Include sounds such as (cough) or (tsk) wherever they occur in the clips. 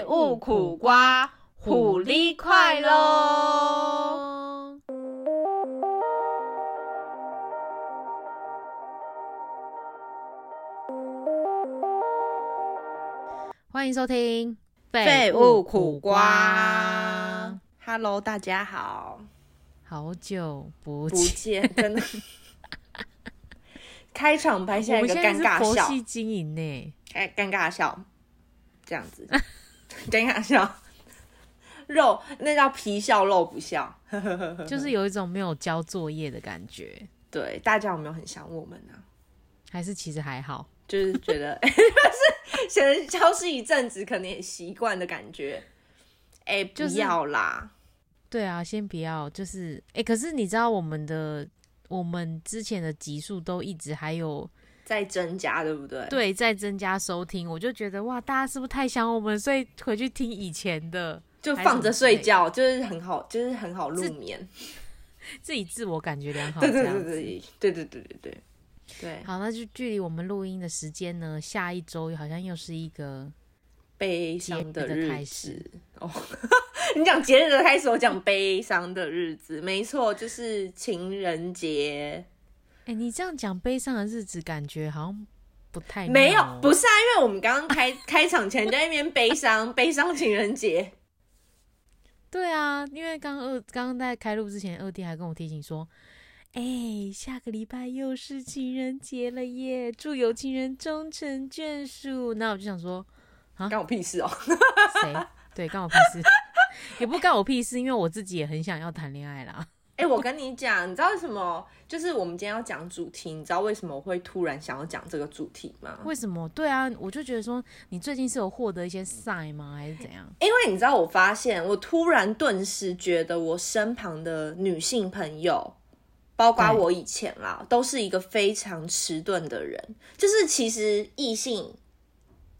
废物苦瓜，虎力快乐。欢迎收听《废物苦瓜》。Hello，大家好，好久不不见，真的。(laughs) 开场拍下一个尴尬笑，是佛系经营呢。哎，尴尬笑，这样子，(laughs) (laughs) 尴尬笑，肉那叫皮笑肉不笑。(laughs) 就是有一种没有交作业的感觉，对，大家有没有很想我们呢、还是其实还好。就是觉得，就 (laughs) 是先消失一阵子，可能也习惯的感觉。哎、不就是要啦，对啊，先不要，就是哎、可是你知道我们的我们之前的集数都一直还有在增加，对不对？对在增加收听，我就觉得哇，大家是不是太想我们，所以回去听以前的，就放着睡觉，就是很好，就是很好入眠。(laughs) 自己自我感觉良好，对对对对对对对对对对，好，那就距离我们录音的时间呢，下一周好像又是一个悲伤的的开始哦。(laughs) 你讲节日的开始，我讲悲伤的日子，没错，就是情人节。哎、你这样讲悲伤的日子，感觉好像不太没有不是啊，因为我们刚刚开 (laughs) 开场前在那边悲伤，(laughs) 悲伤情人节。对啊，因为刚二刚刚在开录之前，二弟还跟我提醒说，哎、下个礼拜又是情人节了耶，祝有情人终成眷属。那我就想说，啊，干我屁事哦！谁？对，干我屁事，(laughs) 也不干我屁事，因为我自己也很想要谈恋爱啦。哎、我跟你讲，你知道为什么？就是我们今天要讲主题，你知道为什么我会突然想要讲这个主题吗？为什么？对啊，我就觉得说，你最近是有获得一些 sign 吗？还是怎样？因为你知道，我发现我突然顿时觉得我身旁的女性朋友，包括我以前啦，都是一个非常迟钝的人。就是其实异性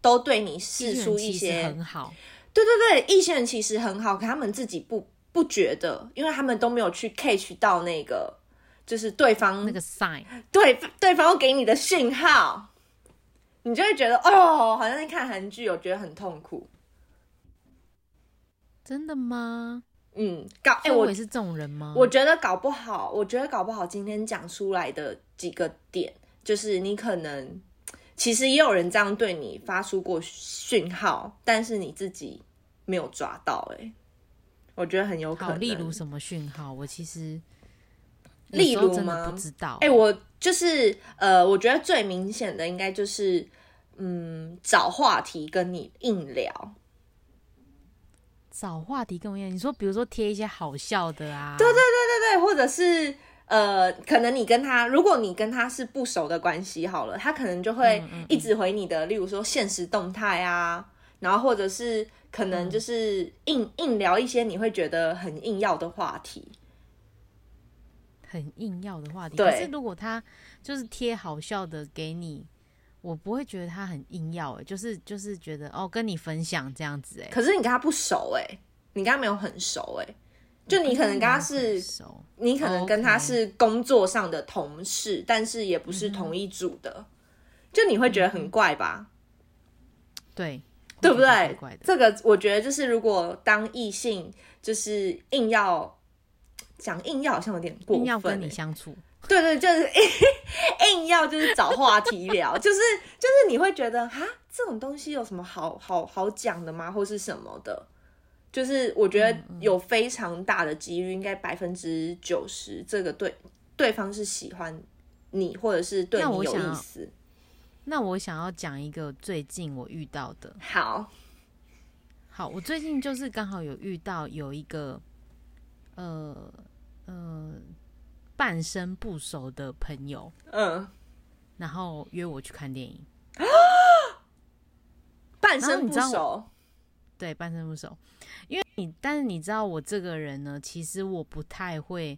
都对你示出一些，很好，对对对，异性人其实很好，可他们自己不不觉得，因为他们都没有去 catch 到那个，就是对方那个 sign 对对方给你的讯号，你就会觉得哦，好像在看韩剧，我觉得很痛苦。真的吗？嗯，搞哎、我也是这种人吗？我觉得搞不好，我觉得搞不好今天讲出来的几个点，就是你可能其实也有人这样对你发出过讯号，但是你自己没有抓到、哎，我觉得很有可好，能。例如什么讯号？我其实例如吗的不知道。哎、我就是呃，我觉得最明显的应该就是嗯，找话题跟你硬聊。找话题跟我一样，你说比如说贴一些好笑的啊，对对对对，或者是呃，可能你跟他，如果你跟他是不熟的关系好了，他可能就会一直回你的，例如说现实动态啊，然后或者是可能就是硬、硬聊一些你会觉得很硬要的话题。很硬要的话题。对。可是如果他就是贴好笑的给你，我不会觉得他很硬要、欸，就是就是觉得哦跟你分享这样子、欸，哎，可是你跟他不熟哎、你跟他没有很熟哎、就你可能跟他是熟，你可能跟他是工作上的同事，但是也不是同一组的，就你会觉得很怪吧？对对不对？这个我觉得就是，如果当异性就是硬要讲硬要，好像有点过分、硬要跟欸你相处，对对，就是 (laughs) 硬要就是找话题聊，就是就是你会觉得哈，这种东西有什么好好好讲的吗，或是什么的？就是我觉嗯得有非常大的几率，应该百分之九十，这个对对方是喜欢你，或者是对你有意思。那我想要讲一个最近我遇到的，好，好，我最近就是刚好有遇到有一个呃呃半生不熟的朋友，嗯，然后约我去看电影。(gasps) 半生不熟，对，半生不熟，因为你，但是你知道我这个人呢，其实我不太会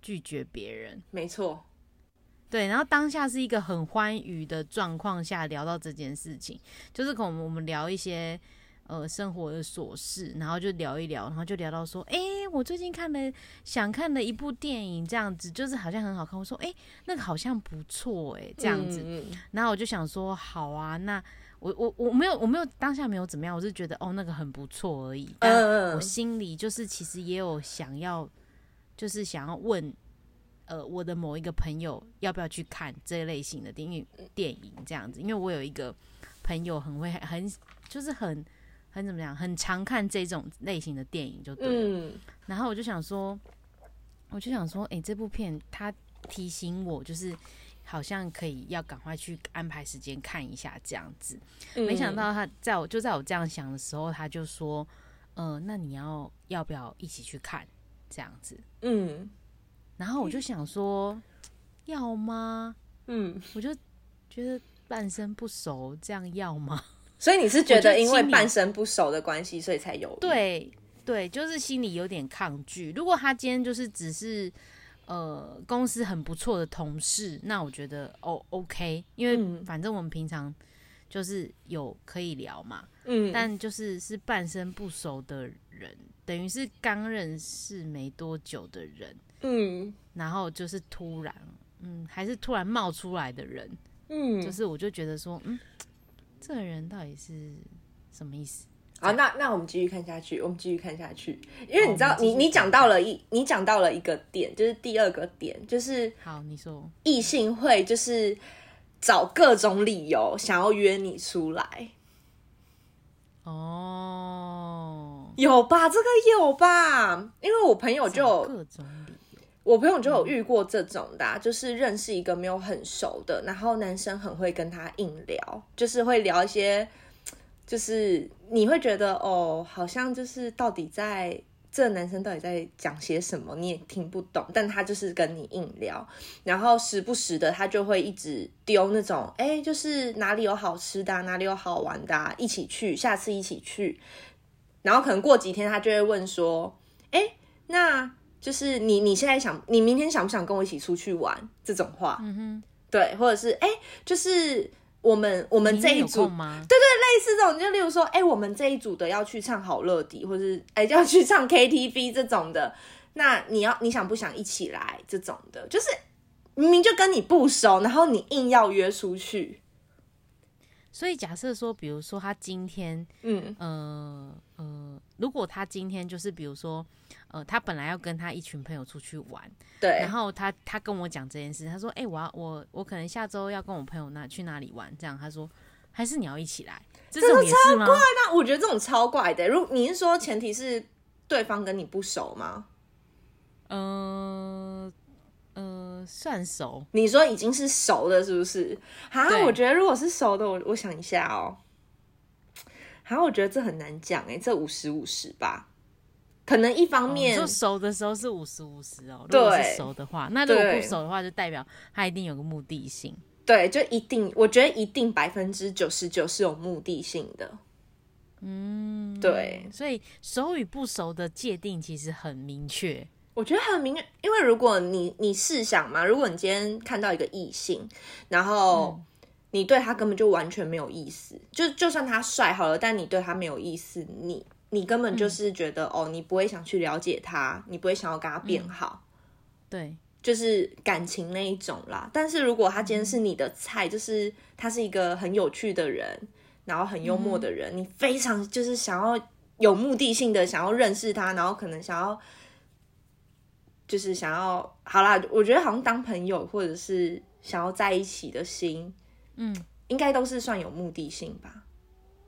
拒绝别人，没错，对，然后当下是一个很欢愉的状况下聊到这件事情，就是可能我们聊一些呃生活的琐事，然后就聊一聊，然后就聊到说，哎、我最近看了想看的一部电影，这样子就是好像很好看，我说，哎、那个好像不错，哎，这样子，然后我就想说，好啊，那我我我没有我没有当下没有怎么样，我是觉得哦那个很不错而已，但嗯。我心里就是其实也有想要，就是想要问，呃，我的某一个朋友要不要去看这一类型的电影电影这样子，因为我有一个朋友很会很就是很很怎么样，很常看这种类型的电影就对了。嗯然后我就想说，我就想说，诶，这部片他提醒我，就是好像可以要赶快去安排时间看一下这样子。嗯，没想到他在我就在我这样想的时候，他就说，呃，那你要要不要一起去看这样子？嗯然后我就想说，要吗？嗯，我就觉得半生不熟，这样要吗？所以你是觉得因为半生不熟的关系，所以才有？，对对，就是心里有点抗拒。如果他今天就是只是呃公司很不错的同事，那我觉得哦 OK，因为嗯反正我们平常就是有可以聊嘛。嗯，但就是是半生不熟的人，等于是刚认识没多久的人，嗯。然后就是突然，嗯，还是突然冒出来的人，嗯，就是我就觉得说，嗯，这个人到底是什么意思？好，那那我们继续看下去，我们继续看下去，因为你知道，你你讲到了一，你讲到了一个点，就是第二个点，就是好，你说，异性会就是找各种理由想要约你出来，哦，有吧？这个有吧？因为我朋友就各种我朋友就有遇过这种的、就是认识一个没有很熟的，然后男生很会跟他硬聊，就是会聊一些，就是你会觉得哦，好像就是到底在这男生到底在讲些什么，你也听不懂，但他就是跟你硬聊，然后时不时的他就会一直丢那种，哎，就是哪里有好吃的、哪里有好玩的、一起去，下次一起去，然后可能过几天他就会问说，哎，那。就是你你现在想，你明天想不想跟我一起出去玩？这种话，嗯哼，对，或者是哎、就是我们我们这一组吗？对对？类似这种，就例如说，哎、我们这一组的要去唱好乐迪，或是哎、要去唱 KTV 这种的，那你要你想不想一起来？这种的，就是明明就跟你不熟，然后你硬要约出去，所以假设说，比如说他今天，嗯呃呃，如果他今天就是比如说，呃，他本来要跟他一群朋友出去玩，对然，后他他跟我讲这件事，他说，哎、我要我我可能下周要跟我朋友那去哪里玩，这样，他说，还是你要一起来，这种也是吗？那我觉得这种超怪的。如你是说前提是对方跟你不熟吗？呃呃，算熟，你说已经是熟的，是不是？哈，对我觉得如果是熟的，我我想一下哦。哈，我觉得这很难讲哎，这五十五十吧。可能一方面，就熟的时候是五十五十哦。如果是熟的话，那如果不熟的话，就代表他一定有个目的性。对，就一定，我觉得一定百分之九十九是有目的性的。嗯，对，所以熟与不熟的界定其实很明确。我觉得很明，因为如果你你试想嘛，如果你今天看到一个异性，然后你对他根本就完全没有意思，就就算他帅好了，但你对他没有意思，你你根本就是觉得、哦，你不会想去了解他，你不会想要跟他变好。对，就是感情那一种啦。但是如果他今天是你的菜，就是他是一个很有趣的人，然后很幽默的人，你非常就是想要有目的性的想要认识他，然后可能想要就是想要好啦，我觉得好像当朋友或者是想要在一起的心，嗯，应该都是算有目的性吧。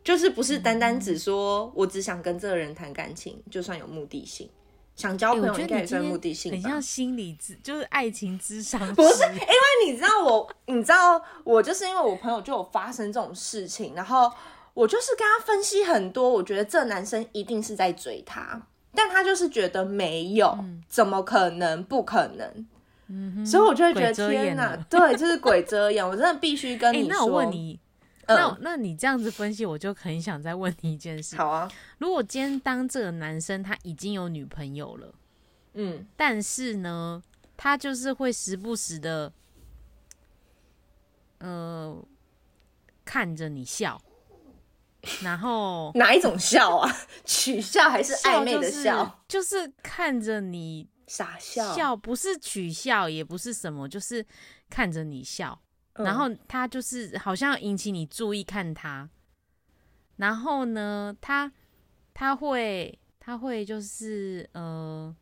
就是不是单单只说我只想跟这个人谈感情，就算有目的性。想交朋友应该也算目的性吧。很像心理智，就是爱情智商。(laughs) 不是，因为你知道我，你知道我就是因为我朋友就有发生这种事情，然后我就是跟他分析很多，我觉得这男生一定是在追她，但他就是觉得没有，怎么可能？不可能。嗯所以我就会觉得天哪，对，就是鬼遮眼，(laughs) 我真的必须跟哎、你说。那我问你，嗯那那你这样子分析，我就很想再问你一件事：好啊，如果今天当这个男生他已经有女朋友了，嗯，但是呢，他就是会时不时的，呃，看着你笑，然后哪一种笑啊？取笑还是暧昧的笑？就是，就是看着你傻笑，笑，不是取笑，也不是什么，就是看着你笑，嗯然后他就是好像引起你注意看他，然后呢，他他会他会就是呃，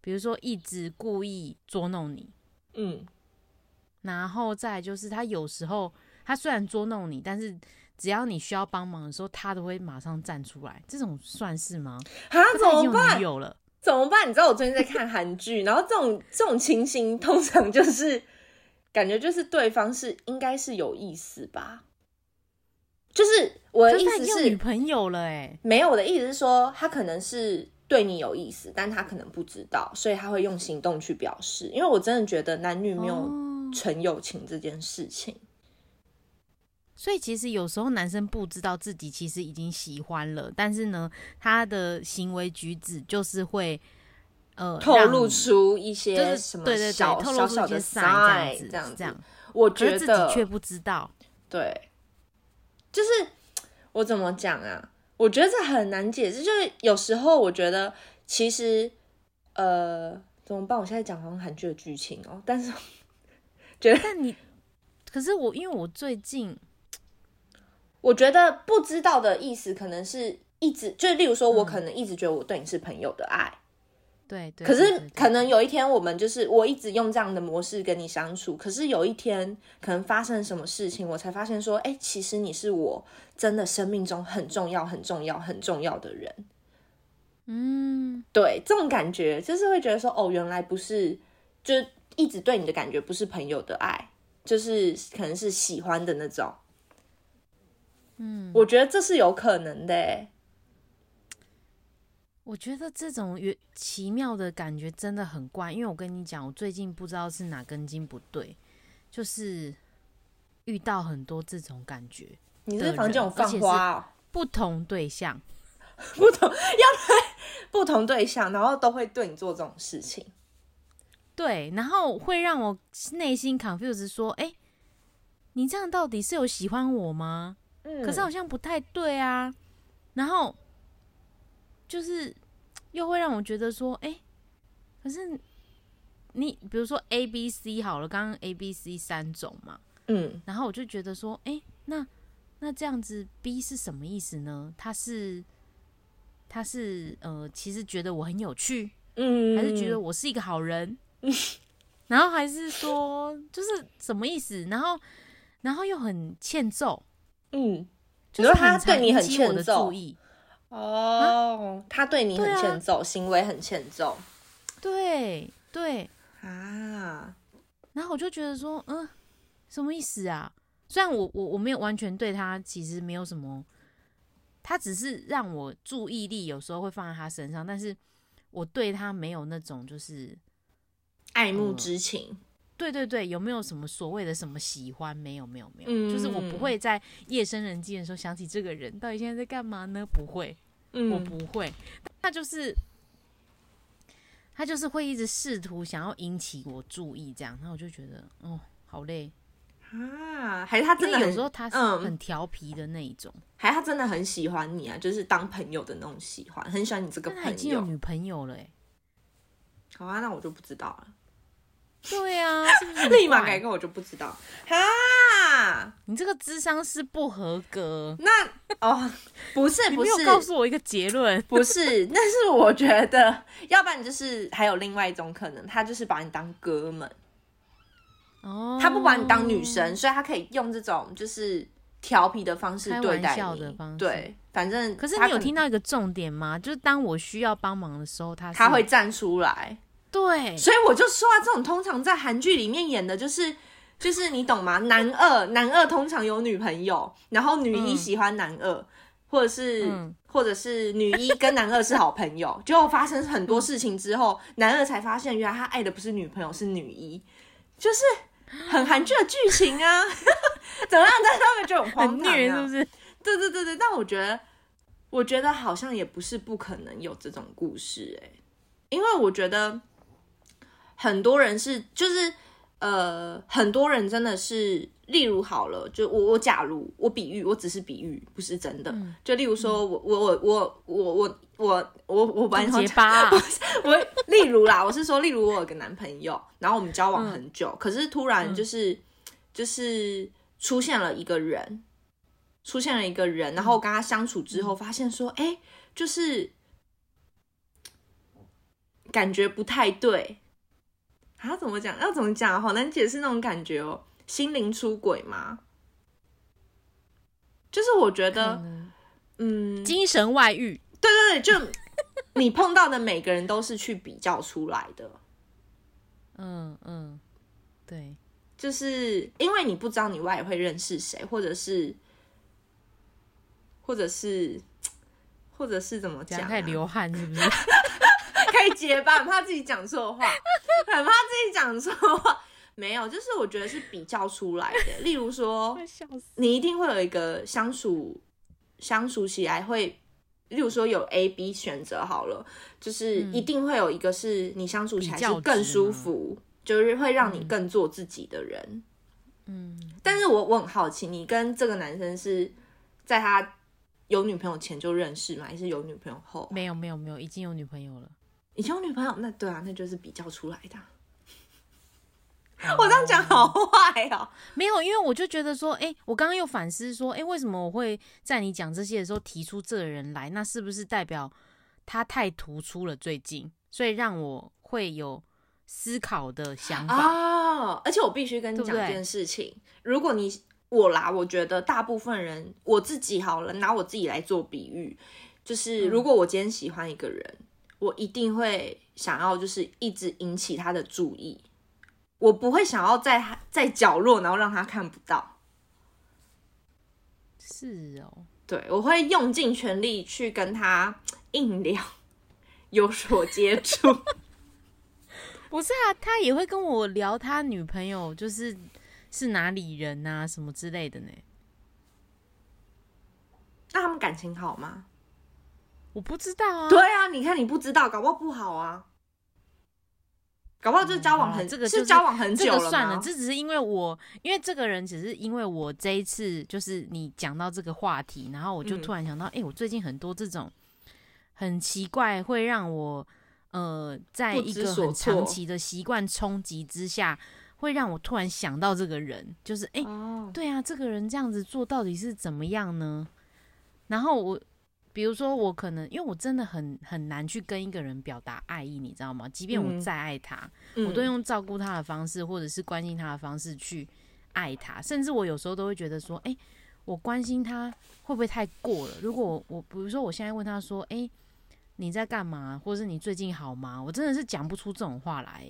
比如说一直故意捉弄你，嗯，然后再就是他有时候他虽然捉弄你，但是只要你需要帮忙的时候，他都会马上站出来。这种算是吗？啊，怎他已经有么办女？友了，怎么办？你知道我最近在看韩剧，(laughs) 然后这种这种情形通常就是感觉就是对方是应该是有意思吧？就是我的意思他已经有女朋友了哎、没有我的意思是说他可能是对你有意思，但他可能不知道，所以他会用行动去表示。因为我真的觉得男女没有哦纯友情这件事情，所以其实有时候男生不知道自己其实已经喜欢了，但是呢，他的行为举止就是会呃透露出一些什么对对透露出一些小小的 sign 这样子，这样这样，我觉得自己却不知道。对，就是我怎么讲啊？我觉得这很难解释。就是有时候我觉得，其实呃，怎么办？我现在讲好像韩剧的剧情哦，但是 (laughs) 觉得但你，可是我因为我最近我觉得不知道的意思，可能是一直就例如说，我可能一直觉得我对你是朋友的爱，对对，可对对对是可能有一天我们就是我一直用这样的模式跟你相处，可是有一天可能发生什么事情，我才发现说，哎、其实你是我真的生命中很重要、很重要、很重要的人。嗯，对，这种感觉就是会觉得说，哦，原来不是，就一直对你的感觉不是朋友的爱，就是可能是喜欢的那种。嗯，我觉得这是有可能的欸。我觉得这种有奇妙的感觉真的很怪，因为我跟你讲，我最近不知道是哪根筋不对，就是遇到很多这种感觉，你的是房间有放花哦，不同对象，(laughs) 不同要来不同对象，然后都会对你做这种事情。对，然后会让我内心 confused，说，哎、你这样到底是有喜欢我吗？嗯可是好像不太对啊。然后就是 (tsk) 又会让我觉得说，哎、可是你比如说 A、B、C 好了，刚刚 A、B、C 三种嘛，嗯然后我就觉得说，哎、那那这样子 B 是什么意思呢？他是他是呃，其实觉得我很有趣，嗯，还是觉得我是一个好人？(laughs) 然后还是说就是什么意思？然后然后又很欠揍，嗯。就是他对你很欠揍。哦，他对你很欠揍，行为很欠揍。对对，啊。然后我就觉得说，嗯、什么意思啊？虽然我我我没有完全对他其实没有什么，他只是让我注意力有时候会放在他身上，但是我对他没有那种就是，爱慕之情，对对对，有没有什么所谓的什么喜欢？没有没有没有，嗯就是我不会在夜深人静的时候想起这个人到底现在在干嘛呢？不会，嗯，我不会，他就是他就是会一直试图想要引起我注意，这样，那我就觉得哦，好累。啊，还是他真的很有时候他是嗯很调皮的那一种，还是他真的很喜欢你啊，就是当朋友的那种喜欢，很喜欢你这个但他已朋友。经有女朋友了哎。好啊，那我就不知道了，对啊，(laughs) 是不是立马改个我就不知道。哈，你这个智商是不合格，那哦，(laughs) 不是不你没有是，告诉我一个结论。(laughs) 不是，那是我觉得，要不然就是还有另外一种可能，他就是把你当哥们，哦，他不把你当女生，所以他可以用这种就是调皮的方式对待你。的方式对，反正可是你有听到一个重点吗？就是当我需要帮忙的时候，他他会站出来，对，所以我就说啊，这种通常在韩剧里面演的就是。就是你懂吗？男二，男二通常有女朋友，然后女一嗯喜欢男二，或者是、嗯或者是女一跟男二是好朋友，(laughs) 结果发生很多事情之后，男二才发现原来他爱的不是女朋友，是女一，就是很韩剧的剧情啊，(laughs) 怎么样？他们就很荒很唐、啊，虐是不是？对对对对，但我觉得，我觉得好像也不是不可能有这种故事哎、因为我觉得很多人是就是呃，很多人真的是，例如好了，就我我假如我比喻，我只是比喻，不是真的。嗯就例如说我我我我我我我我我本来想结巴啊，我 (laughs) 例如啦，我是说，例如我有个男朋友，然后我们交往很久，可是突然就是、就是出现了一个人，出现了一个人，然后我跟他相处之后，发现说，哎，就是感觉不太对。啊，怎么讲？要怎么讲？好难解释那种感觉哦。心灵出轨吗？就是我觉得，嗯，精神外遇。对对对，就 (laughs) 你碰到的每个人都是去比较出来的。嗯嗯，对，就是因为你不知道你外会认识谁，或者是，或者是，或者是怎么讲？开始流汗是不是？可以结巴，很怕自己讲错话，(laughs) 很怕自己讲错话。没有，就是我觉得是比较出来的。例如说，你一定会有一个相处相处起来会，例如说有 A、B 选择好了，就是一定会有一个是你相处起来是更舒服，就是会让你更做自己的人。嗯，但是我我很好奇，你跟这个男生是在他有女朋友前就认识吗？还是有女朋友后？没有，没有，没有，已经有女朋友了。已经有女朋友？那对啊，那就是比较出来的。我这样讲好坏哦，没有，因为我就觉得说，哎，我刚刚又反思说，哎，为什么我会在你讲这些的时候提出这个人来？那是不是代表他太突出了最近，所以让我会有思考的想法啊？而且我必须跟你讲一件事情，如果你我啦，我觉得大部分人，我自己好了，拿我自己来做比喻，就是如果我今天喜欢一个人，我一定会想要就是一直引起他的注意。我不会想要在在角落，然后让他看不到。是哦，对，我会用尽全力去跟他硬聊，(laughs) 有所接触。(laughs) 不是啊，他也会跟我聊他女朋友，就是是哪里人啊，什么之类的呢？那他们感情好吗？我不知道啊。对啊，你看你不知道，搞不好不好啊。搞不好就是交往很这个是交往很久了，算了，这只是因为我因为这个人只是因为我这一次就是你讲到这个话题，然后我就突然想到，哎，我最近很多这种很奇怪，会让我呃在一个很长期的习惯冲击之下，会让我突然想到这个人，就是哎，对啊，这个人这样子做到底是怎么样呢？然后我。比如说，我可能因为我真的很很难去跟一个人表达爱意，你知道吗？即便我再爱他，我都用照顾他的方式，或者是关心他的方式去爱他。甚至我有时候都会觉得说，哎，我关心他会不会太过了？如果我比如说我现在问他说，哎，你在干嘛？或者是你最近好吗？我真的是讲不出这种话来，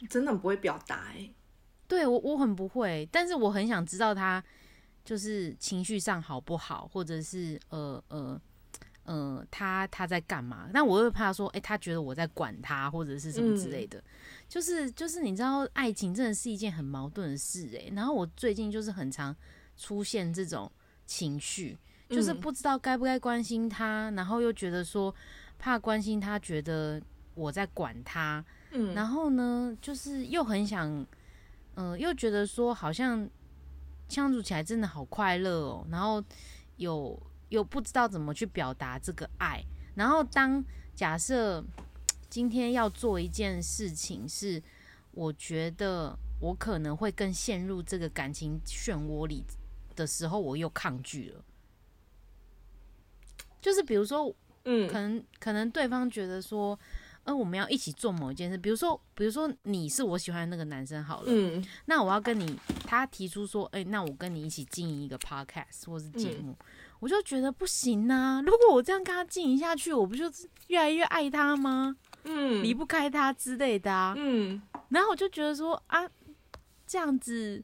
哎，真的不会表达，哎，对我我很不会，但是我很想知道他就是情绪上好不好，或者是呃呃。嗯，他他在干嘛？那我又怕说，哎，他觉得我在管他，或者是什么之类的。就是就是，你知道，爱情真的是一件很矛盾的事，哎。然后我最近就是很常出现这种情绪，就是不知道该不该关心他，然后又觉得说怕关心他，觉得我在管他。嗯。然后呢，就是又很想，嗯，又觉得说好像相处起来真的好快乐哦。然后有。又不知道怎么去表达这个爱，然后当假设今天要做一件事情，是我觉得我可能会更陷入这个感情漩涡里的时候，我又抗拒了。就是比如说，嗯，可能可能对方觉得说，呃，我们要一起做某一件事，比如说，比如说你是我喜欢的那个男生，好了，嗯，那我要跟你，他提出说，哎，那我跟你一起经营一个 podcast 或是节目。我就觉得不行呐！如果我这样跟他经营下去，我不就是越来越爱他吗？嗯，离不开他之类的啊。嗯，然后我就觉得说啊，这样子，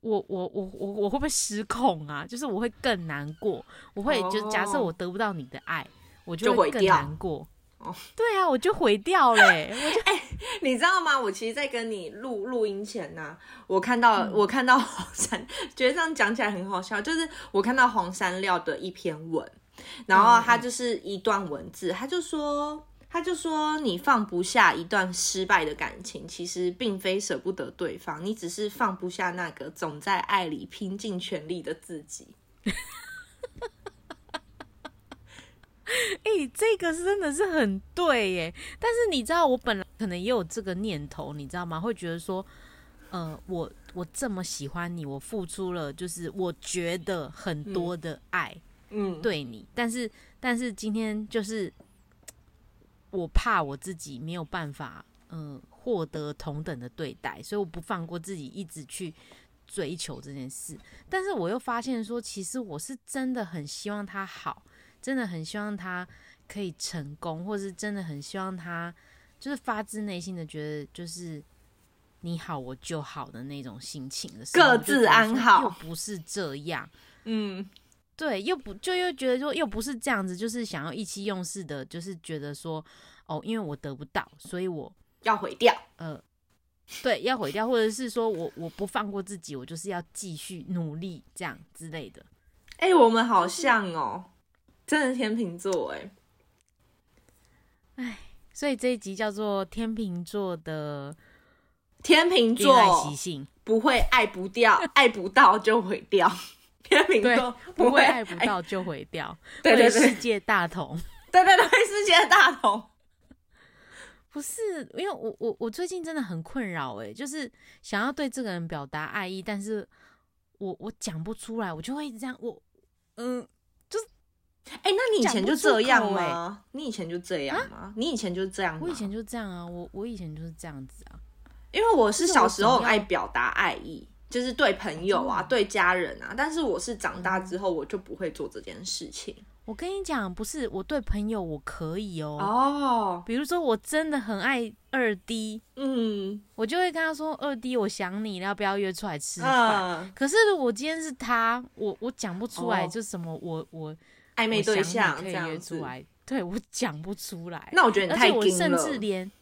我我我我我会不会失控啊？就是我会更难过，我会就假设我得不到你的爱，我就会更难过。(laughs) 对啊，我就毁掉了。我就 (laughs) 哎，你知道吗？我其实，在跟你录录音前呢，我看到我看到黄山，觉得这样讲起来很好笑。就是我看到黄山料的一篇文，然后他就是一段文字，他就说，他就说，你放不下一段失败的感情，其实并非舍不得对方，你只是放不下那个总在爱里拼尽全力的自己。(laughs) 哎，这个真的是很对耶！但是你知道，我本来可能也有这个念头，你知道吗？会觉得说，呃，我我这么喜欢你，我付出了就是我觉得很多的爱，嗯，对你，但是但是今天就是我怕我自己没有办法，嗯、获得同等的对待，所以我不放过自己，一直去追求这件事。但是我又发现说，其实我是真的很希望他好，真的很希望他可以成功，或是真的很希望他就是发自内心的觉得就是。你好，我就好的那种心情的时候，各自安好又不是这样，嗯，对，又不就又觉得说又不是这样子，就是想要意气用事的，就是觉得说哦，因为我得不到，所以我要毁掉。呃，对，要毁掉，或者是说我我不放过自己，我就是要继续努力这样之类的。哎、我们好像哦，真的天秤座哎，哎所以这一集叫做天秤座的天秤座习座性，不会爱不掉，(laughs) 爱不到就毁掉。天秤座，不会会爱不到就毁掉，对对对世界大同。对对对，世界大同。不是，因为我我我最近真的很困扰哎，就是想要对这个人表达爱意，但是我我讲不出来，我就会一直这样，我嗯，哎、那你以前就这样吗？你以前就这样吗？你以前就这样吗？我以前就这样啊，我我以前就是这样子啊，因为我是小时候爱表达爱意，就是对朋友啊、对家人啊。但是我是长大之后，我就不会做这件事情。我跟你讲，不是我对朋友我可以哦，哦，比如说我真的很爱二 D，嗯我就会跟他说二 D 我想你，要不要约出来吃饭？嗯，可是如果今天是他，我我讲不出来，哦就什么我我暧昧对象可以。约出来，对我讲不出来。那我觉得你而太而且我甚至了。连，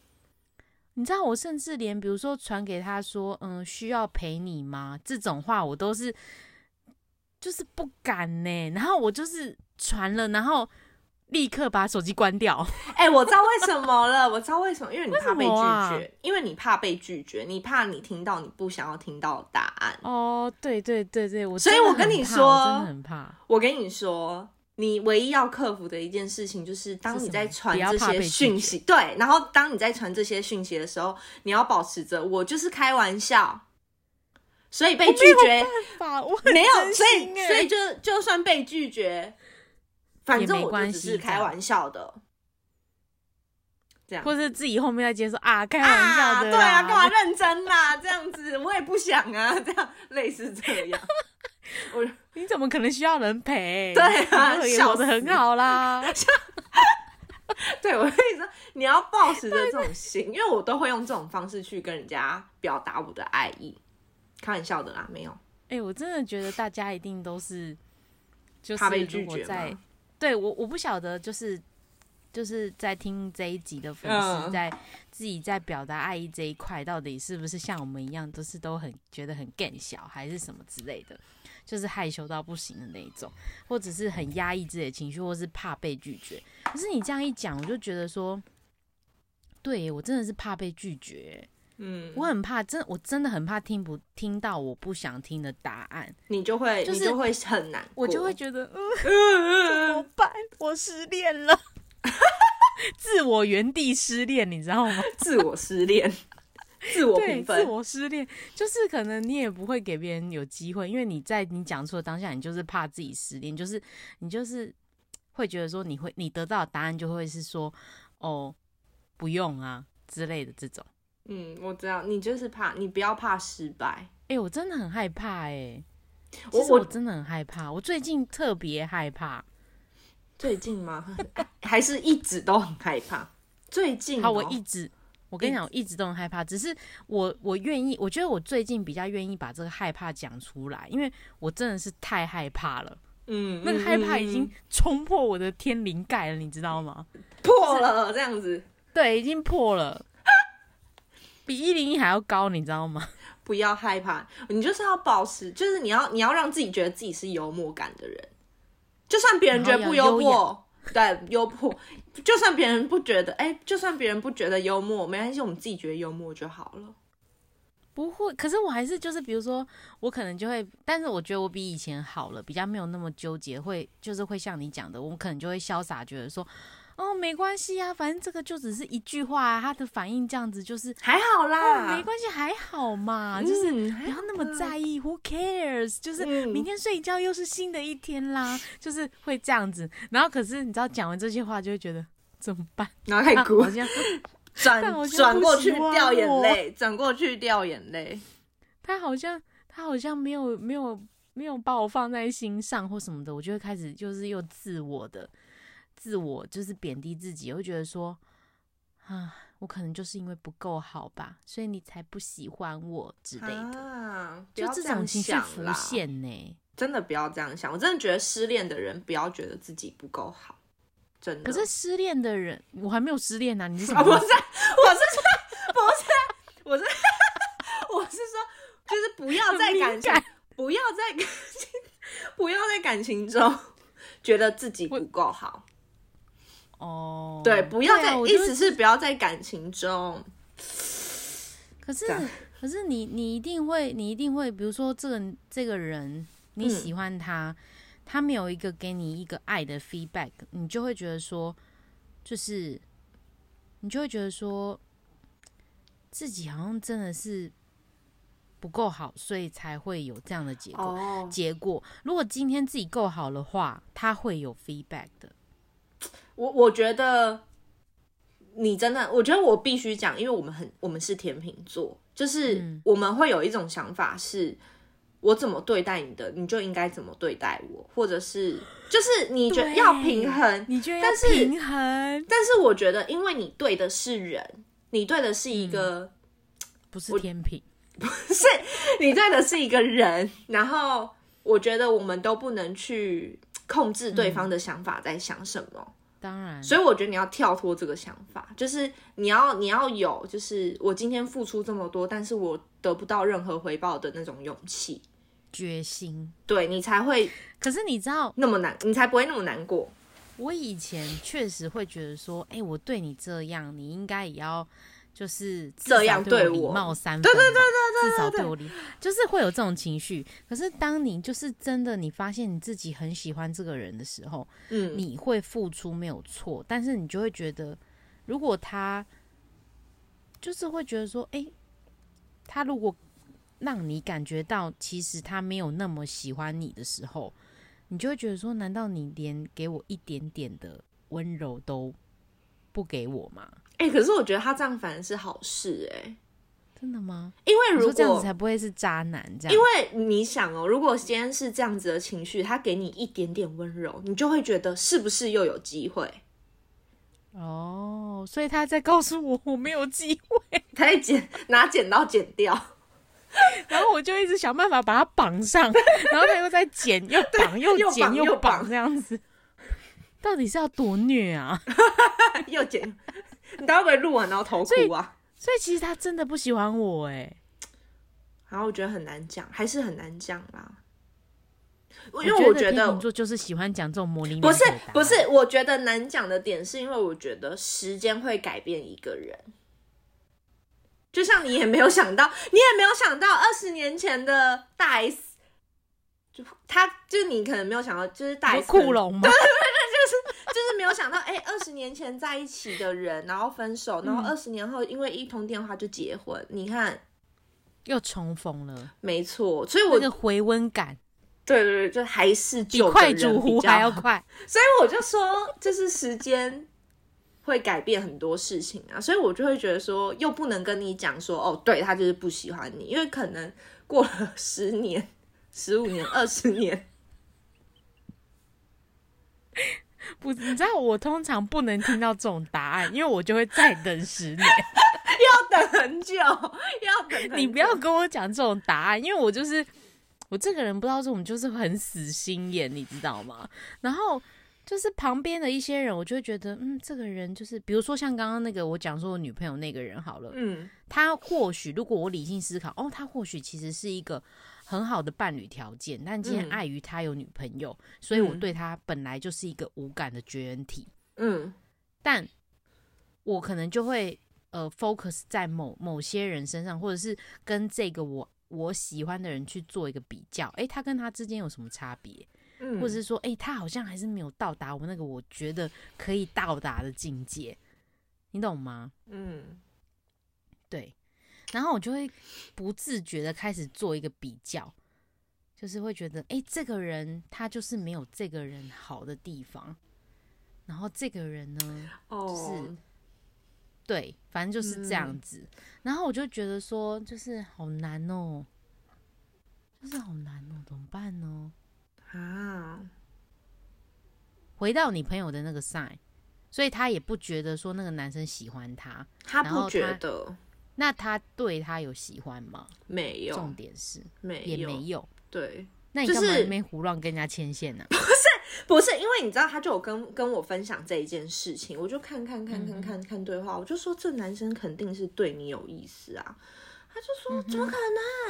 你知道，我甚至连，比如说传给他说，嗯，需要陪你吗？这种话我都是，就是不敢呢。然后我就是传了，然后立刻把手机关掉。哎、我知道为什么了，我知道为什么，因为你怕被拒绝，因为你怕被拒绝，你怕你听到你不想要听到的答案。哦，对对对对，我所以我跟你说我真的很怕。我跟你说，你唯一要克服的一件事情，就是当你在传这些讯息，对，然后当你在传这些讯息的时候，你要保持着我就是开玩笑，所以被拒绝没有，所以所以就就算被拒绝，反正我就是开玩笑的，这样或是自己后面再接受啊，开玩笑啊，对啊，干嘛？认真啦？这样子我也不想啊，这样类似这样，(laughs) 我你怎么可能需要人陪？(laughs) 对啊笑死活得很好啦。(laughs) 对，我跟你说，你要抱持着这种心，因为我都会用这种方式去跟人家表达我的爱意。开玩笑的啦，没有。哎、我真的觉得大家一定都是，就是被拒绝如果在吗对我我不晓得，就是就是在听这一集的粉丝，嗯在自己在表达爱意这一块，到底是不是像我们一样，都是都很觉得很更小，还是什么之类的，就是害羞到不行的那一种，或者是很压抑自己的情绪，或是怕被拒绝。可是你这样一讲，我就觉得说，对我真的是怕被拒绝。嗯，我很怕，真我真的很怕听不听到我不想听的答案，你就会，就是你就会很难，我就会觉得，嗯，嗯怎么办？我失恋了，(laughs) 自我原地失恋，你知道吗？(laughs) 自我失恋，(laughs) 自我评分。我失恋，就是可能你也不会给别人有机会，因为你在你讲出的当下，你就是怕自己失恋，就是你就是会觉得说，你会你得到的答案就会是说，哦，不用啊之类的这种。嗯，我知道，你就是怕，你不要怕失败。哎、我真的很害怕哎、我我我真的很害怕，我最近特别害怕。最近吗？(laughs) 还是一直都很害怕？最近、哦，好，我一直，我跟你讲，我一直都很害怕，只是我我愿意，我觉得我最近比较愿意把这个害怕讲出来，因为我真的是太害怕了，嗯，那个害怕已经冲破我的天灵盖了，你知道吗？破了，这样子对，已经破了，比一零一还要高，你知道吗？(laughs) 不要害怕，你就是要保持，就是你要你要让自己觉得自己是幽默感的人，就算别人觉得不幽默，对，幽默，就算别人不觉得，哎、就算别人不觉得幽默，没关系，我们自己觉得幽默就好了。不会，可是我还是就是，比如说，我可能就会，但是我觉得我比以前好了，比较没有那么纠结，会就是会像你讲的，我可能就会潇洒，觉得说，哦，没关系啊，反正这个就只是一句话啊，他的反应这样子就是还好啦，哦，没关系，还好嘛，就是嗯不要那么在意，Who cares？就是嗯明天睡觉又是新的一天啦，就是会这样子。然后可是你知道讲完这些话就会觉得怎么办？然后开始哭他好 (laughs) (laughs) 像转转过去掉眼泪，转过去掉眼泪。(laughs) 他好像他好像没有没有没有把我放在心上或什么的，我就会开始就是又自我的自我就是贬低自己，会觉得说啊，我可能就是因为不够好吧，所以你才不喜欢我之类的，啊，就这种情绪想浮啦现呢。真的不要这样想。我真的觉得失恋的人不要觉得自己不够好，真的。可是失恋的人，我还没有失恋呢、你是什啊，么意思？不是，我是说，不是，我是，(laughs) 我是说，就是不要在感情不要在感情，(laughs) 不要在感情中觉得自己不够好。哦，对，不要在，啊意思是不要在感情中，可是可是你你一定会你一定会，比如说这个这个人你嗯喜欢他，他没有一个给你一个爱的 feedback，你就会觉得说，就是你就会觉得说自己好像真的是不够好，所以才会有这样的结果。哦，结果如果今天自己够好的话，他会有 feedback 的。我我觉得你真的，我觉得我必须讲，因为我们很，我们是天秤座，就是嗯我们会有一种想法是。我怎么对待你的，你就应该怎么对待我，或者是就是你觉得要平衡，你觉得要但是平衡？但是我觉得，因为你对的是人，你对的是一个，不是天平，(laughs) 不是你对的是一个人，然后我觉得我们都不能去控制对方的想法在想什么，当然，所以我觉得你要跳脱这个想法，就是你要你要有，就是我今天付出这么多，但是我得不到任何回报的那种勇气，决心。对你才会 (laughs) 可是你知道，那么难，你才不会那么难过。我以前确实会觉得说，哎、我对你这样，你应该也要就是这样对礼貌三分吧，对对对对至少对我礼，就是会有这种情绪。可是当你就是真的，你发现你自己很喜欢这个人的时候，嗯，你会付出没有错，但是你就会觉得，如果他就是会觉得说，哎、他如果让你感觉到其实他没有那么喜欢你的时候，你就会觉得说，难道你连给我一点点的温柔都不给我吗？哎、可是我觉得他这样反而是好事哎、真的吗？因为如你说这样子果才不会是渣男，这样因为你想哦，如果今天是这样子的情绪，他给你一点点温柔，你就会觉得是不是又有机会？哦，所以他在告诉我我没有机会，(laughs) 他在剪拿剪刀剪掉，(laughs) 然后我就一直想办法把他绑上，然后他又在剪又绑 (laughs) 又又剪又绑这样子，到底是要多虐啊？(laughs) 又剪，你待会录完然后头哭啊？所以其实他真的不喜欢我哎、然后我觉得很难讲，还是很难讲啦。因我为我觉得天秤座就是喜欢讲这种模棱两不是不是，我觉得难讲的点是因为我觉得时间会改变一个人。就像你也没有想到，你也没有想到二十年前的大 S，就他就是你可能没有想到，就是大你 S 说可能库龙吗？就是没有想到，哎、二十年前在一起的人，然后分手，然后嗯二十年后因为一通电话就结婚。你看，又重逢了，没错，所以我那个回温感对对对，就还是比快煮壶还要快。所以我就说，就是时间会改变很多事情啊，所以我就会觉得说，又不能跟你讲说，哦，对他就是不喜欢你，因为可能过了 (laughs) 十年、十五年、二十年，(laughs) (laughs) 不，你知道我通常不能听到这种答案，因为我就会再等十年。(laughs) 要等很久，要等你不要跟我讲这种答案，因为我就是我这个人不知道这种就是很死心眼，你知道吗？然后就是旁边的一些人，我就会觉得，嗯，这个人就是，比如说像刚刚那个我讲说我女朋友那个人好了，嗯他或许如果我理性思考，哦，他或许其实是一个很好的伴侣条件，但今天嗯碍于他有女朋友，所以我嗯对他本来就是一个无感的绝缘体。嗯但我可能就会呃 focus 在某某些人身上，或者是跟这个我我喜欢的人去做一个比较，诶，他跟他之间有什么差别？嗯或者是说，哎、他好像还是没有到达我那个我觉得可以到达的境界，你懂吗？嗯对，然后我就会不自觉的开始做一个比较，就是会觉得，哎、这个人他就是没有这个人好的地方，然后这个人呢，哦，对，反正就是这样嗯子。然后我就觉得说，就是好难哦，就是好难哦，怎么办呢？啊，回到你朋友的那个 sign，所以他也不觉得说那个男生喜欢他，他不觉得那他对他有喜欢吗？没有重，点是也没有。对，那你是干嘛没胡乱跟人家牵线呢、不是因为你知道，他就有跟跟我分享这一件事情，我就看看看看看看对话，我就说这男生肯定是对你有意思啊。他就说怎么可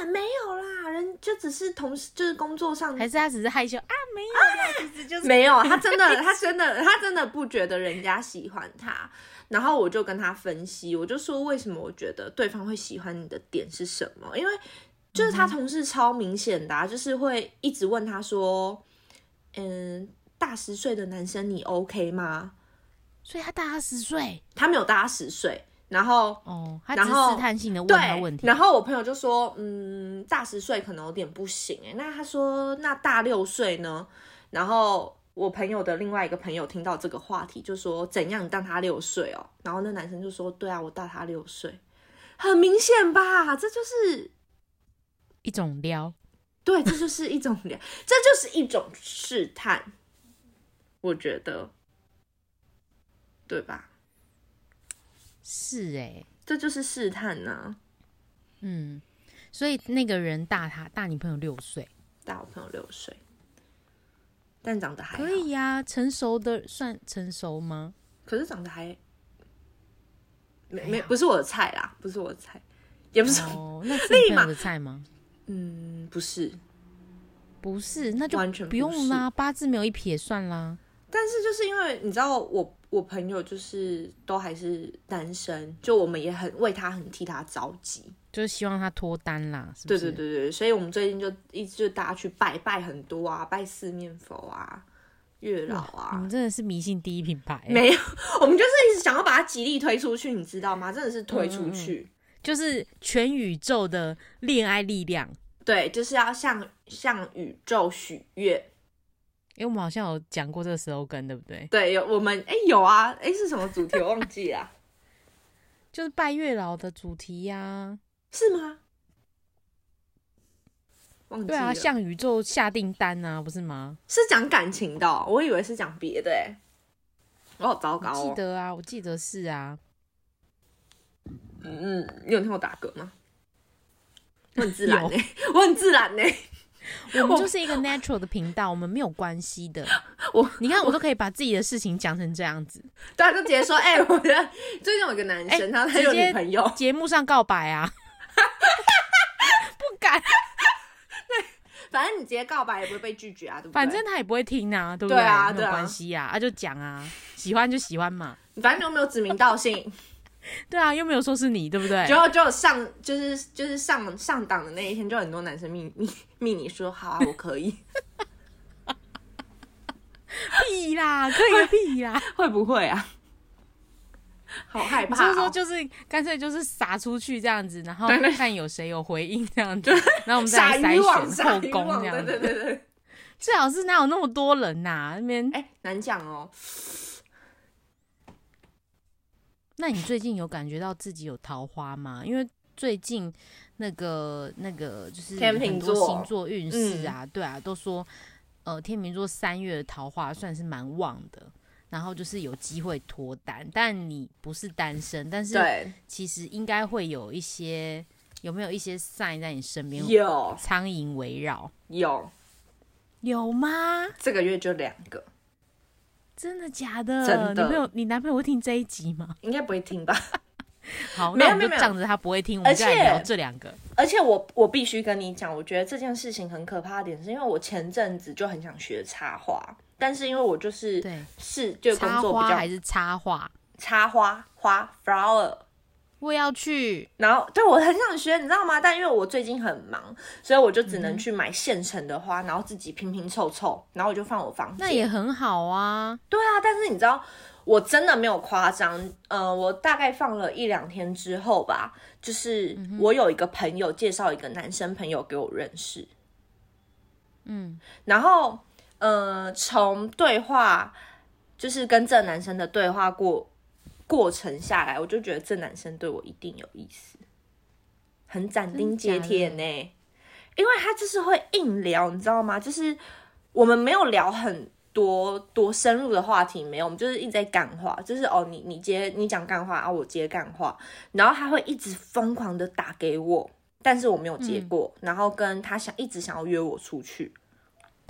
能？没有啦，人就只是同事，就是工作上还是他只是害羞啊？没有啦，其实就是没有，他真的，(laughs) 他真的，他真的不觉得人家喜欢他。然后我就跟他分析，我就说为什么我觉得对方会喜欢你的点是什么？因为就是他同事超明显的、啊，就是会一直问他说，嗯，大十岁的男生你 OK 吗？所以他大他十岁他没有大他十岁，然后哦，他只是然后试探性的问他问，题，然后我朋友就说，嗯，大十岁可能有点不行哎。那他说，那大六岁呢？然后我朋友的另外一个朋友听到这个话题，就说怎样你大他六岁哦？然后那男生就说，对啊，我大他六岁，很明显吧？这就是一种撩，对，这就是一种撩，这就是一种试探，我觉得，对吧？是哎、这就是试探呐、嗯，所以那个人大他大你朋友六岁，大我朋友六岁，但长得还可以呀、成熟的算成熟吗？可是长得还没没不是我的菜啦，不是我的菜，也不是，哦，那是 (laughs) 立马你朋友的菜吗？嗯，不是。不是，那就完全不不用啦，八字没有一撇算啦。但是就是因为你知道我我朋友就是都还是单身，就我们也很为他很替他着急，就是希望他脱单啦，是不对是？对对对，所以我们最近就一直就大家去拜拜很多啊，拜四面佛啊、月老你啊们，真的是迷信第一品牌欸，没有，(laughs) 我们就是一直想要把它极力推出去，你知道吗？真的是推出去。就是全宇宙的恋爱力量。对，就是要向向宇宙许愿。因为我们好像有讲过这个 slogan，对不对？对，有我们哎、有啊，哎、是什么主题我忘记了啊，(laughs) 就是拜月老的主题呀、是吗？忘记对啊，向宇宙下订单啊，不是吗？是讲感情的哦、我以为是讲别的哎，我好糟糕。记得啊，我记得是啊。嗯，你有听我打嗝吗？我很自然呢、我很自然呢、(laughs) 我们就是一个 natural 的频道，我们没有关系的。我你看，我都可以把自己的事情讲成这样子，(laughs) 大家，就直接说，哎、我觉得最近有个男生，哎他他有女朋友，节目上告白啊，(laughs) 不敢，反正你直接告白也不会被拒绝啊，对不对？反正他也不会听啊，对不对啊对啊没有关系啊，啊就讲啊，喜欢就喜欢嘛，反正你又没有指名道姓，(laughs) 对啊，又没有说是你，对不对？结果就上就是就是上上档的那一天，就很多男生密密密你说好啊，我可以，(laughs) 屁啦，(laughs) 可以个屁啦！会不会啊？好害怕、哦，是说就是干脆就是撒出去这样子，然后对对看有谁有回应这样子，然后我们再筛选后宫这样子。对对对。最好是哪有那么多人呐、那边，哎、难讲哦。那你最近有感觉到自己有桃花吗？因为最近那个那个就是天秤很多座星座运势啊，对啊，都说呃天秤座三月的桃花算是蛮旺的，然后就是有机会脱单，但你不是单身，但是对，其实应该会有一些有没有一些 sign 在你身边，有。苍蝇围绕，有，有吗？这个月就两个，真的假的？真的你朋友你男朋友会听这一集吗？应该不会听吧？(laughs) 好，没有那我们就没有仗着他不会听，我们而且就来聊这两个。而且我我必须跟你讲，我觉得这件事情很可怕的点，是因为我前阵子就很想学插花，但是因为我就是对，是就工作比较花还是插画？插花花 flower 我也要去。然后对我很想学，你知道吗？但因为我最近很忙，所以我就只能去买现成的花，然后自己拼拼凑凑，然后我就放我房间。那也很好啊。对啊，但是你知道，我真的没有夸张。呃，我大概放了一两天之后吧，就是我有一个朋友介绍一个男生朋友给我认识。嗯，然后呃，从对话就是跟这男生的对话过过程下来，我就觉得这男生对我一定有意思，很斩钉截铁呢。因为他就是会硬聊，你知道吗？就是我们没有聊很多多深入的话题，没有，我们就是一直在干话，就是哦，你你接你讲干话啊，我接干话，然后他会一直疯狂的打给我。但是我没有接过，然后跟他想一直想要约我出去，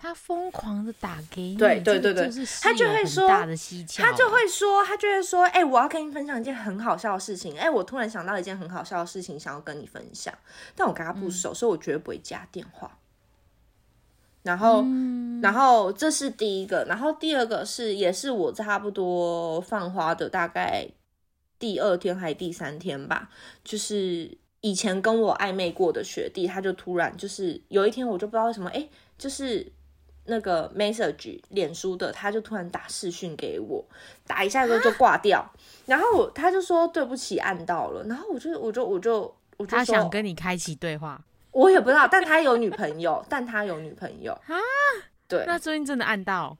他疯狂的打给你，对对对对，他就会说，他就会说，他就会说，哎，我要跟你分享一件很好笑的事情，哎，我突然想到一件很好笑的事情，想要跟你分享，但我跟他不熟，所以我绝对不会加电话。然后，然后这是第一个，然后第二个是，也是我差不多放花的大概第二天还是第三天吧，就是。以前跟我暧昧过的学弟，他就突然就是有一天，我就不知道为什么，哎，就是那个 message 脸书的，他就突然打视讯给我，打一下之后就挂掉，然后我他就说对不起按到了，然后我就我就我就我就他想跟你开启对话，(laughs) 我也不知道，但他有女朋友，但他有女朋友啊，对，那最近真的按到，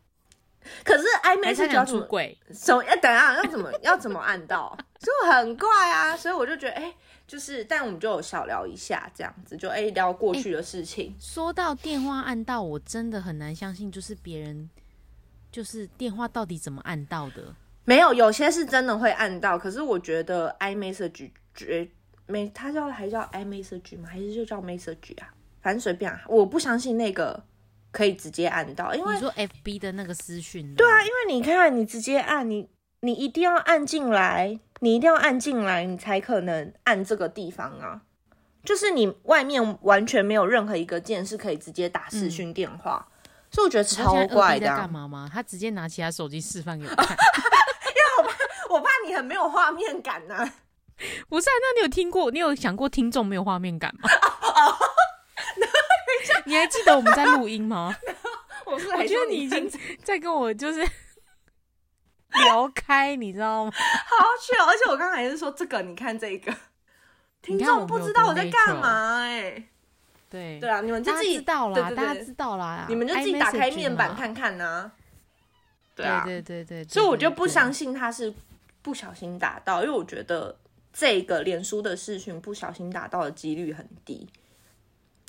可是暧昧是叫出轨，什么？要等下要怎么要怎么按到，(laughs) 就很怪啊，所以我就觉得哎。就是，但我们就有小聊一下，这样子就哎聊过去的事情。说到电话按到，我真的很难相信，就是别人就是电话到底怎么按到的？没有，有些是真的会按到，可是我觉得 iMessage 绝没，它叫还叫 iMessage 吗？还是就叫 Message 啊？反正随便啊，我不相信那个可以直接按到，因为你说 FB 的那个私讯，对啊，因为你看你直接按你。你一定要按进来，你一定要按进来，你才可能按这个地方啊。就是你外面完全没有任何一个键是可以直接打视讯电话，所以我觉得超怪的。干嘛吗？他直接拿起他手机示范给我看，因为我怕我怕你很没有画面感呢。不是，啊那你有听过？你有想过听众没有画面感吗？(laughs) 你还记得我们在录音吗？(laughs) 我是我觉得你已经在跟我就是。聊开，你知道吗？好趣哦！而且我刚才是说这个，你看这个，(laughs) 听众不知道我在干嘛哎。对对啊，你们就自己知道啦，大家知道啦，你们就自己打开面板看看呢。对啊，对对对，所以我就不相信他是不小心打到，因为我觉得这个脸书的视讯不小心打到的几率很低，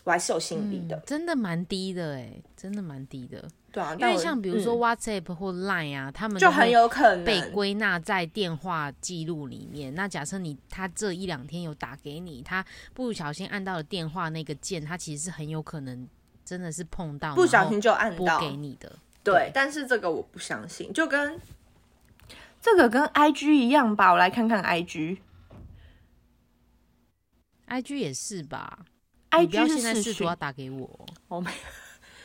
我还是有心理的，真的蛮低的哎，真的蛮低的。对啊，因为像比如说 WhatsApp 或 Line 啊，他们就很有可能被归纳在电话记录里面。那假设你他这一两天有打给你，他不小心按到了电话那个键，他其实是很有可能真的是碰到不小心就按到给你的。对，但是这个我不相信，就跟这个跟 IG 一样吧。我来看看 IG，IG 也是吧？IG 现在试图要打给我，我没有。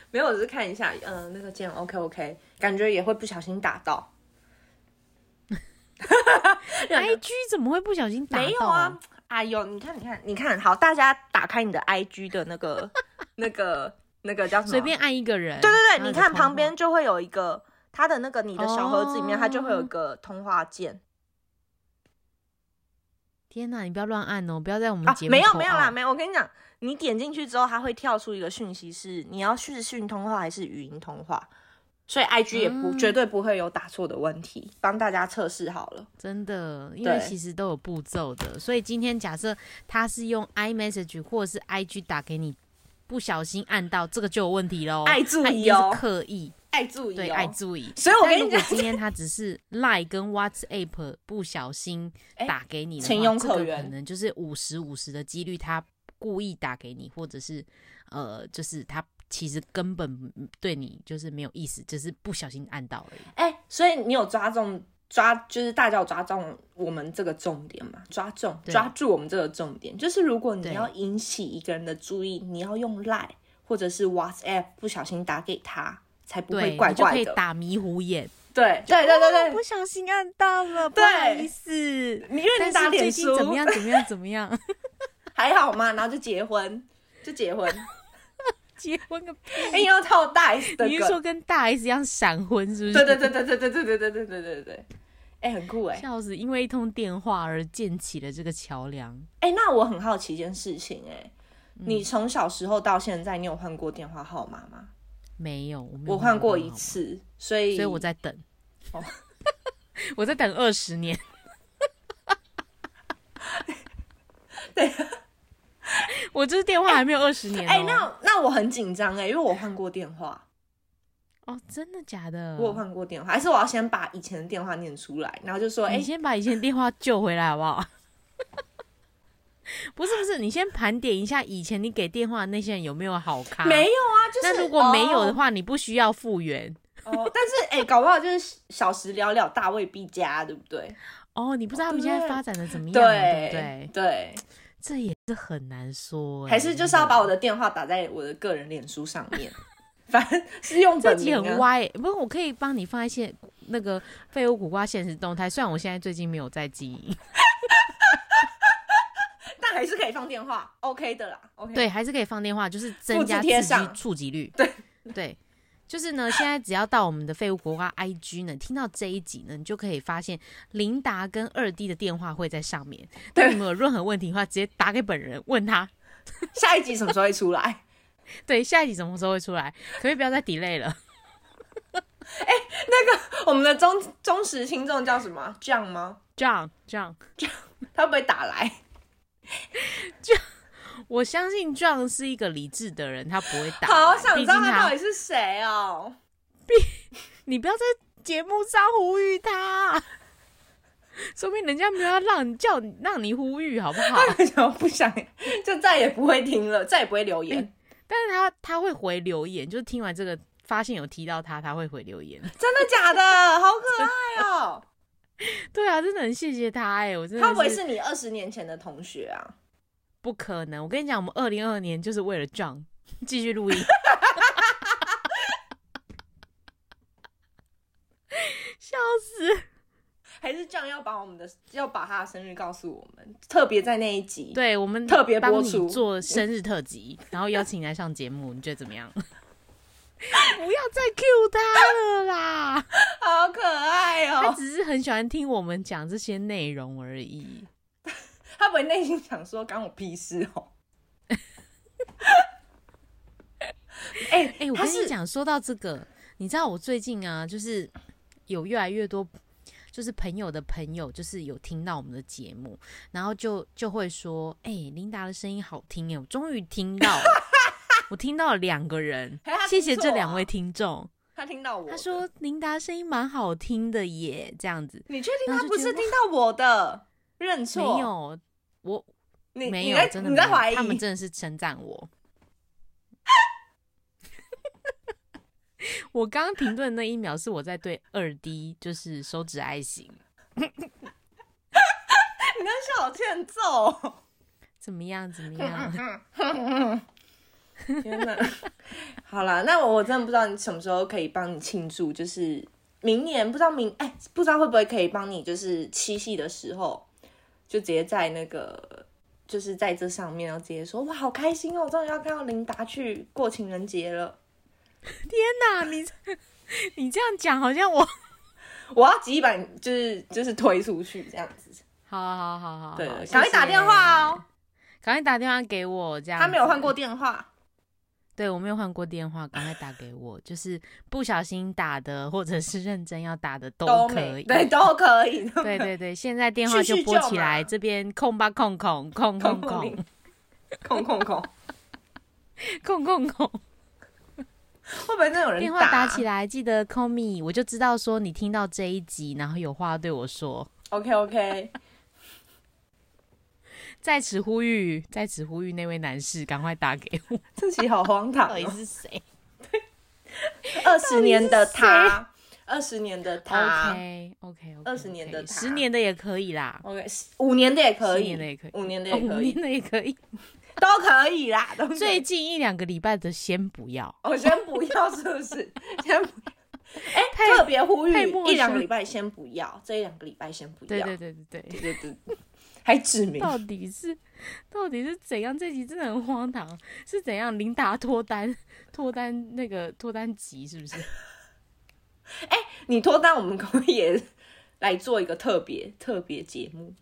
(laughs) 没有，只是看一下，嗯，那个键，OK OK，感觉也会不小心打到。(laughs) IG 怎么会不小心打到？没有啊，哎呦，你看，你看，你看，好，大家打开你的 IG 的那个、(laughs) 那个、那个叫什么？随便按一个人。对对对，你看旁边就会有一个他的那个你的小盒子里面，它就会有一个通话键。天哪，你不要乱按哦，不要在我们节目。没有没有啦，没有，我跟你讲。你点进去之后，它会跳出一个讯息，是你要视讯通话还是语音通话？所以 I G 也不绝对不会有打错的问题，帮大家测试好了。真的，因为其实都有步骤的。所以今天假设他是用 i message 或者是 I G 打给你，不小心按到这个就有问题喽。爱注意哦，刻意爱注意，对，爱注意。所以我跟你讲，今天他只是 Line 跟 WhatsApp 不小心打给你，情有可原，可能就是五十五十的几率他。故意打给你，或者是，呃，就是他其实根本对你就是没有意思，只是不小心按到而已。哎，所以你有抓中抓，就是大家有抓中我们这个重点嘛？抓中抓住我们这个重点，就是如果你要引起一个人的注意，你要用 Line 或者是 WhatsApp 不小心打给他，才不会怪怪的。打迷糊眼。对对对对对，不小心按到了，不好意思。你因为你打脸书近怎么样？怎么样？怎么样？还好嘛，然后就结婚，就结婚，(laughs) 结婚个屁！硬要套大 S 的你是说，跟大 S 一样闪婚是不是？对对对对对对对对对对对对对，哎，很酷哎，笑死！因为一通电话而建起了这个桥梁。哎，那我很好奇一件事情，哎，嗯你从小时候到现在，你有换过电话号码吗？没有，我没有我换过一，次，所以所以我在等。哦 (laughs) 我在等二十年。(laughs) 对，(laughs) 我这电话还没有二十年、哦。哎，那那我很紧张哎，因为我换过电话，哦，真的假的？我有换过电话，还是我要先把以前的电话念出来，然后就说，哎你，先把以前电话救回来好不好？(laughs) 不是不是，你先盘点一下以前你给电话的那些人有没有好咖？没有啊，就是那如果没有的哦话，你不需要复原。哦，但是哎、搞不好就是小时了了，大未必佳，对不对？哦，你不知道他们现在发展的怎么样、啊，对不对？对，这也是很难说、欸，还是就是要把我的电话打在我的个人脸书上面，(laughs) 反正是用这集本名、啊。很歪、欸，不过我可以帮你放一些那个废物苦瓜现实动态，虽然我现在最近没有在经营，(laughs) 但还是可以放电话，OK 的啦。OK，对，还是可以放电话，就是增加复制贴刺激上触及率。对对，就是呢，现在只要到我们的废物国瓜 IG 呢，听到这一集呢，你就可以发现琳达跟二弟的电话会在上面。那对你们有任何问题的话，直接打给本人问他。下一集什么时候会出来？(laughs) 对，下一集什么时候会出来？可不可以不要再 delay 了？(laughs) 哎，那个我们的忠忠实听众叫什么？这样吗？这样这样，他会不会打来？(laughs) 我相信 John 是一个理智的人，他不会打。好想知道他他到底是谁哦。(laughs) 你不要在节目上呼吁他，说明人家没有要让你叫你让你呼吁，好不好？为什么不想？就再也不会听了，再也不会留言。但是他他会回留言，就是听完这个发现有提到他，他会回留言。(laughs) 真的假的？好可爱哦！对啊，真的很谢谢他哎、我真的他不会是你二十年前的同学啊？不可能。我跟你讲，我们二零二二年就是为了 John 继续录音，(laughs) 笑死。还是这样要把我们的要把他的生日告诉我们，特别在那一集。对我们特别播帮你出做生日特辑，然后邀请你来上节目，你觉得怎么样？(laughs) 不要再 Q 他了啦，(laughs) 好可爱哦他哦！只是很喜欢听我们讲这些内容而已。他不会内心想说干我屁事哦。(laughs) 哎哎、我跟你讲，说到这个，你知道我最近啊，就是有越来越多，就是朋友的朋友，就是有听到我们的节目，然后就就会说，哎、琳达的声音好听哎，我终于听到了，(laughs) 我听到了两个人谢谢这两位听众。他听到我，他说琳达声音蛮好听的耶，这样子你确定他不是听到我的？认错？没，有，我你没有，你在真的没有你在怀疑？他们真的是称赞我。(laughs) 我刚刚停顿的那一秒是我在对二 D 就是手指爱心，(laughs) 你那小欠揍！怎么样？怎么样？(laughs) 天哪！好啦，那我真的不知道你什么时候可以帮你庆祝，就是明年不知道明哎、不知道会不会可以帮你，就是七夕的时候就直接在那个就是在这上面，然后直接说哇好开心哦，我终于要看到琳达去过情人节了。天哪你 (laughs) 你这样讲，好像我 (laughs) 我要急把就是就是推出去这样子，好好好好，对，赶快打电话哦。，赶快打电话给我，这样他没有换过电话，对我没有换过电话，赶快打给我，就是不小心打的，或者是认真要打的都可以。没对都可以，对对对，现在电话就拨起来，这边空吧空空空空空空空空空，空空空，(laughs) 会不会真有人电话打起来记得 call me，我就知道说你听到这一集，然后有话对我说。？OK OK，在此呼吁，在此呼吁那位男士赶快打给我，(laughs) 这期好荒唐到底哦。(laughs) 是谁？二十年的他，二十年的他？OK OK OK，20 年的他。十年的也可以啦，，OK，五年的也可以，五年的也可以。五年的哦也可以，五年的也可以，都可以啦，都最近一两个礼拜的先不要。我 (laughs) 先不要，是不是？先不哎、特别呼吁一两个生礼拜先不要，这一两个礼拜先不要。对对对对。对，对对对，还指明到底是到底是怎样？这集真的很荒唐，是怎样？琳达脱单脱单那个脱单集是不是？(laughs) 你脱单，我们可不可以也来做一个特别特别节目？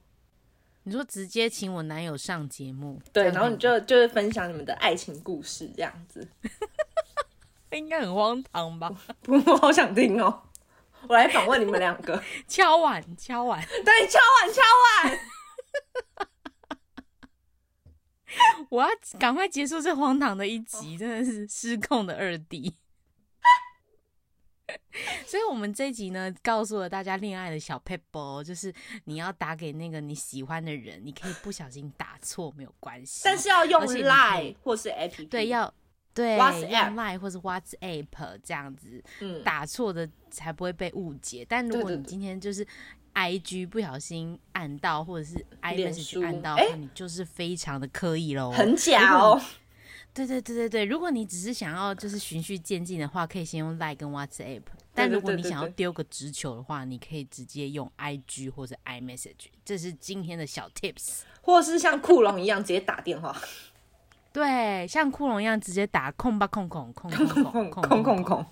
你说直接请我男友上节目，对，然后你就就是分享你们的爱情故事这样子。(laughs) 应该很荒唐吧？(laughs) 不，我好想听哦。我来访问你们两个。敲碗敲碗，对，敲碗敲碗。(laughs) 我要赶快结束这荒唐的一集，真的是失控的二弟。(laughs) 所以，我们这一集呢，告诉了大家恋爱的小 p e p 就是你要打给那个你喜欢的人，你可以不小心打错没有关系，但是要用 Line 或是 APP。对要对 WhatsApp 用 Line 或是 WhatsApp 这样子嗯，打错的才不会被误解。但如果你今天就是 IG 不小心按到，或者是脸书 iMessage 按到的话，哎你就是非常的刻意喽。很假哦。对对对对对，如果你只是想要就是循序渐进的话，可以先用 Like 跟 WhatsApp。但如果你想要丢个直球的话，你可以直接用 IG 或者 iMessage。这是今天的小 Tips。或是像库龙一样直接打电话，对，像库龙一样直接打空吧空空空空空空空 (laughs) 空。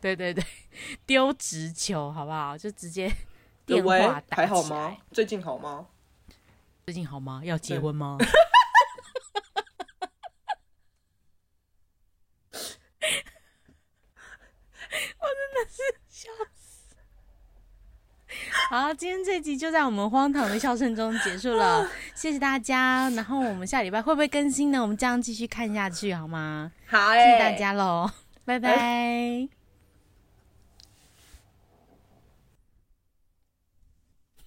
对对对，丢直球好不好？就直接电话，打还好吗？？最近好吗？最近好吗？要结婚吗？(laughs) 我真的是笑死。好，今天这集就在我们荒唐的笑声中结束了，谢谢大家。然后我们下礼拜会不会更新呢？我们这样继续看下去好吗？好、谢欸，谢大家喽，拜拜。